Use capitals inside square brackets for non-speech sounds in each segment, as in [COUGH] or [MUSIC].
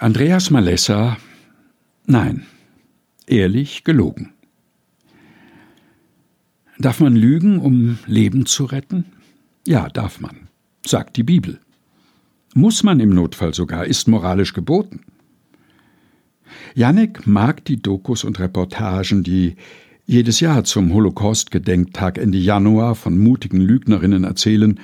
Andreas Malessa Nein, ehrlich gelogen. Darf man lügen, um Leben zu retten? Ja, darf man, sagt die Bibel. Muss man im Notfall sogar, ist moralisch geboten. Jannik mag die Dokus und Reportagen, die jedes Jahr zum Holocaust-Gedenktag Ende Januar von mutigen Lügnerinnen erzählen,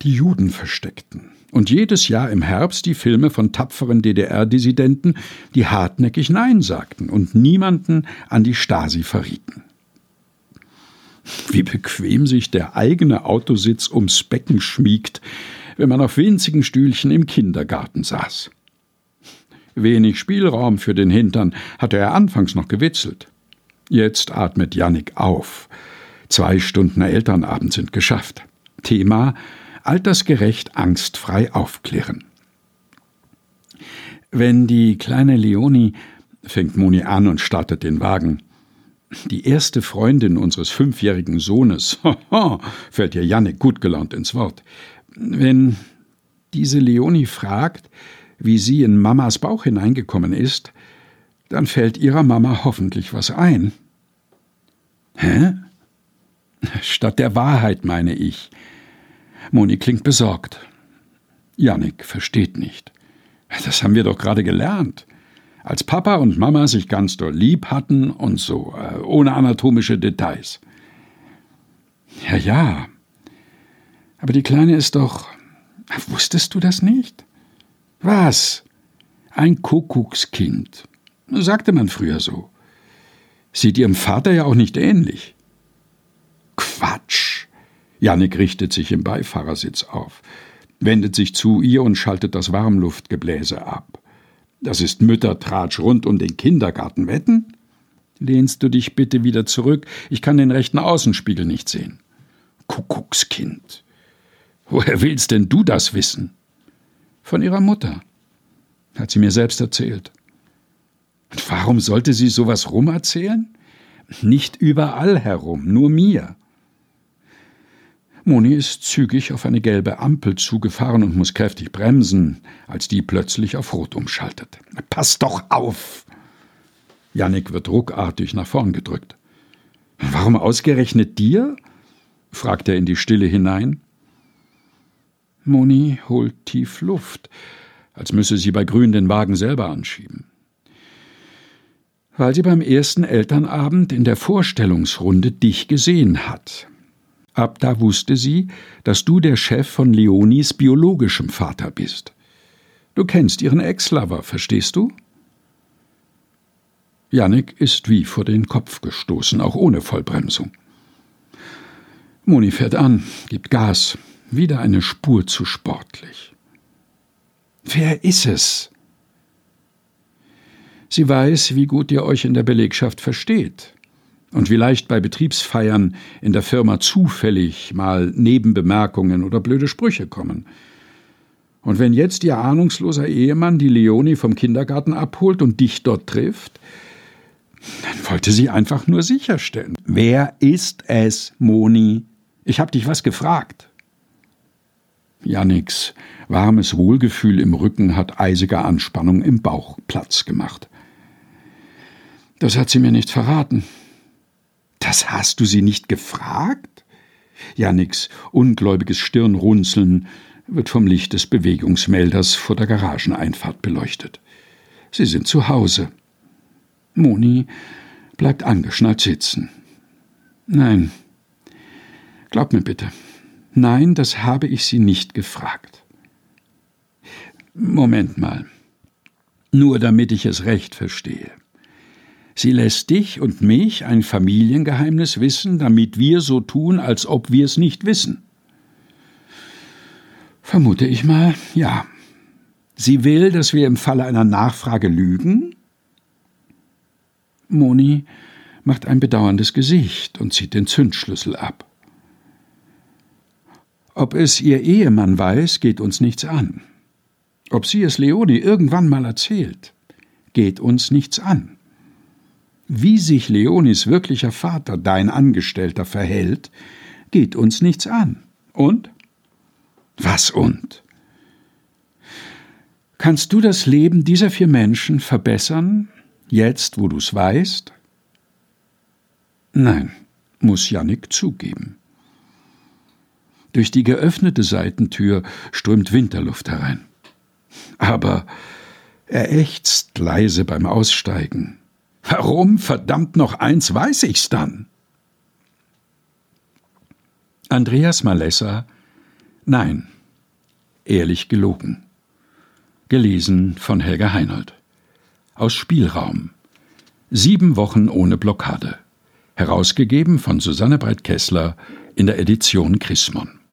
die Juden versteckten und jedes Jahr im Herbst die Filme von tapferen DDR-Dissidenten, die hartnäckig Nein sagten und niemanden an die Stasi verrieten. Wie bequem sich der eigene Autositz ums Becken schmiegt, wenn man auf winzigen Stühlchen im Kindergarten saß. Wenig Spielraum für den Hintern hatte er anfangs noch gewitzelt. Jetzt atmet Jannik auf. Zwei Stunden Elternabend sind geschafft. Thema altersgerecht angstfrei aufklären. Wenn die kleine Leonie, fängt Moni an und startet den Wagen, die erste Freundin unseres fünfjährigen Sohnes, [LAUGHS] fällt ihr Jannik gut gelaunt ins Wort, wenn diese Leonie fragt, wie sie in Mamas Bauch hineingekommen ist, dann fällt ihrer Mama hoffentlich was ein. Hä? Statt der Wahrheit, meine ich. Moni klingt besorgt. Janik versteht nicht. Das haben wir doch gerade gelernt. Als Papa und Mama sich ganz doll lieb hatten und so, äh, ohne anatomische Details. Ja, ja. Aber die Kleine ist doch. Wusstest du das nicht? Was? Ein Kuckuckskind. Sagte man früher so. Sieht ihrem Vater ja auch nicht ähnlich. Quatsch. Jannik richtet sich im Beifahrersitz auf, wendet sich zu ihr und schaltet das Warmluftgebläse ab. Das ist Müttertratsch rund um den Kindergarten. Wetten? Lehnst du dich bitte wieder zurück? Ich kann den rechten Außenspiegel nicht sehen. Kuckuckskind. Woher willst denn du das wissen? Von ihrer Mutter. Hat sie mir selbst erzählt. Und warum sollte sie sowas rumerzählen? Nicht überall herum, nur mir. Moni ist zügig auf eine gelbe Ampel zugefahren und muss kräftig bremsen, als die plötzlich auf Rot umschaltet. Pass doch auf! Jannik wird ruckartig nach vorn gedrückt. Warum ausgerechnet dir? fragt er in die Stille hinein. Moni holt tief Luft, als müsse sie bei Grün den Wagen selber anschieben. Weil sie beim ersten Elternabend in der Vorstellungsrunde dich gesehen hat, Ab da wusste sie, dass du der Chef von Leonis biologischem Vater bist. Du kennst ihren Ex-Lover, verstehst du? Jannik ist wie vor den Kopf gestoßen, auch ohne Vollbremsung. Moni fährt an, gibt Gas, wieder eine Spur zu sportlich. Wer ist es? Sie weiß, wie gut ihr euch in der Belegschaft versteht und vielleicht bei Betriebsfeiern in der Firma zufällig mal Nebenbemerkungen oder blöde Sprüche kommen. Und wenn jetzt ihr ahnungsloser Ehemann die Leonie vom Kindergarten abholt und dich dort trifft, dann wollte sie einfach nur sicherstellen. Wer ist es, Moni? Ich hab dich was gefragt. Janniks warmes Wohlgefühl im Rücken hat eisige Anspannung im Bauch Platz gemacht. Das hat sie mir nicht verraten. Das hast du sie nicht gefragt? Janniks ungläubiges Stirnrunzeln wird vom Licht des Bewegungsmelders vor der Garageneinfahrt beleuchtet. Sie sind zu Hause. Moni bleibt angeschnallt sitzen. Nein, glaub mir bitte. Nein, das habe ich Sie nicht gefragt. Moment mal. Nur damit ich es recht verstehe. Sie lässt dich und mich ein Familiengeheimnis wissen, damit wir so tun, als ob wir es nicht wissen. Vermute ich mal, ja. Sie will, dass wir im Falle einer Nachfrage lügen? Moni macht ein bedauerndes Gesicht und zieht den Zündschlüssel ab. Ob es ihr Ehemann weiß, geht uns nichts an. Ob sie es Leonie irgendwann mal erzählt, geht uns nichts an. Wie sich Leonis wirklicher Vater, dein Angestellter, verhält, geht uns nichts an. Und? Was und? Kannst du das Leben dieser vier Menschen verbessern, jetzt wo du's weißt? Nein, muss Jannik zugeben. Durch die geöffnete Seitentür strömt Winterluft herein. Aber er ächzt leise beim Aussteigen. Warum, verdammt noch eins, weiß ich's dann? Andreas Malessa Nein, ehrlich gelogen. Gelesen von Helga Heinold. Aus Spielraum. Sieben Wochen ohne Blockade. Herausgegeben von Susanne Breit-Kessler in der Edition Chrismon.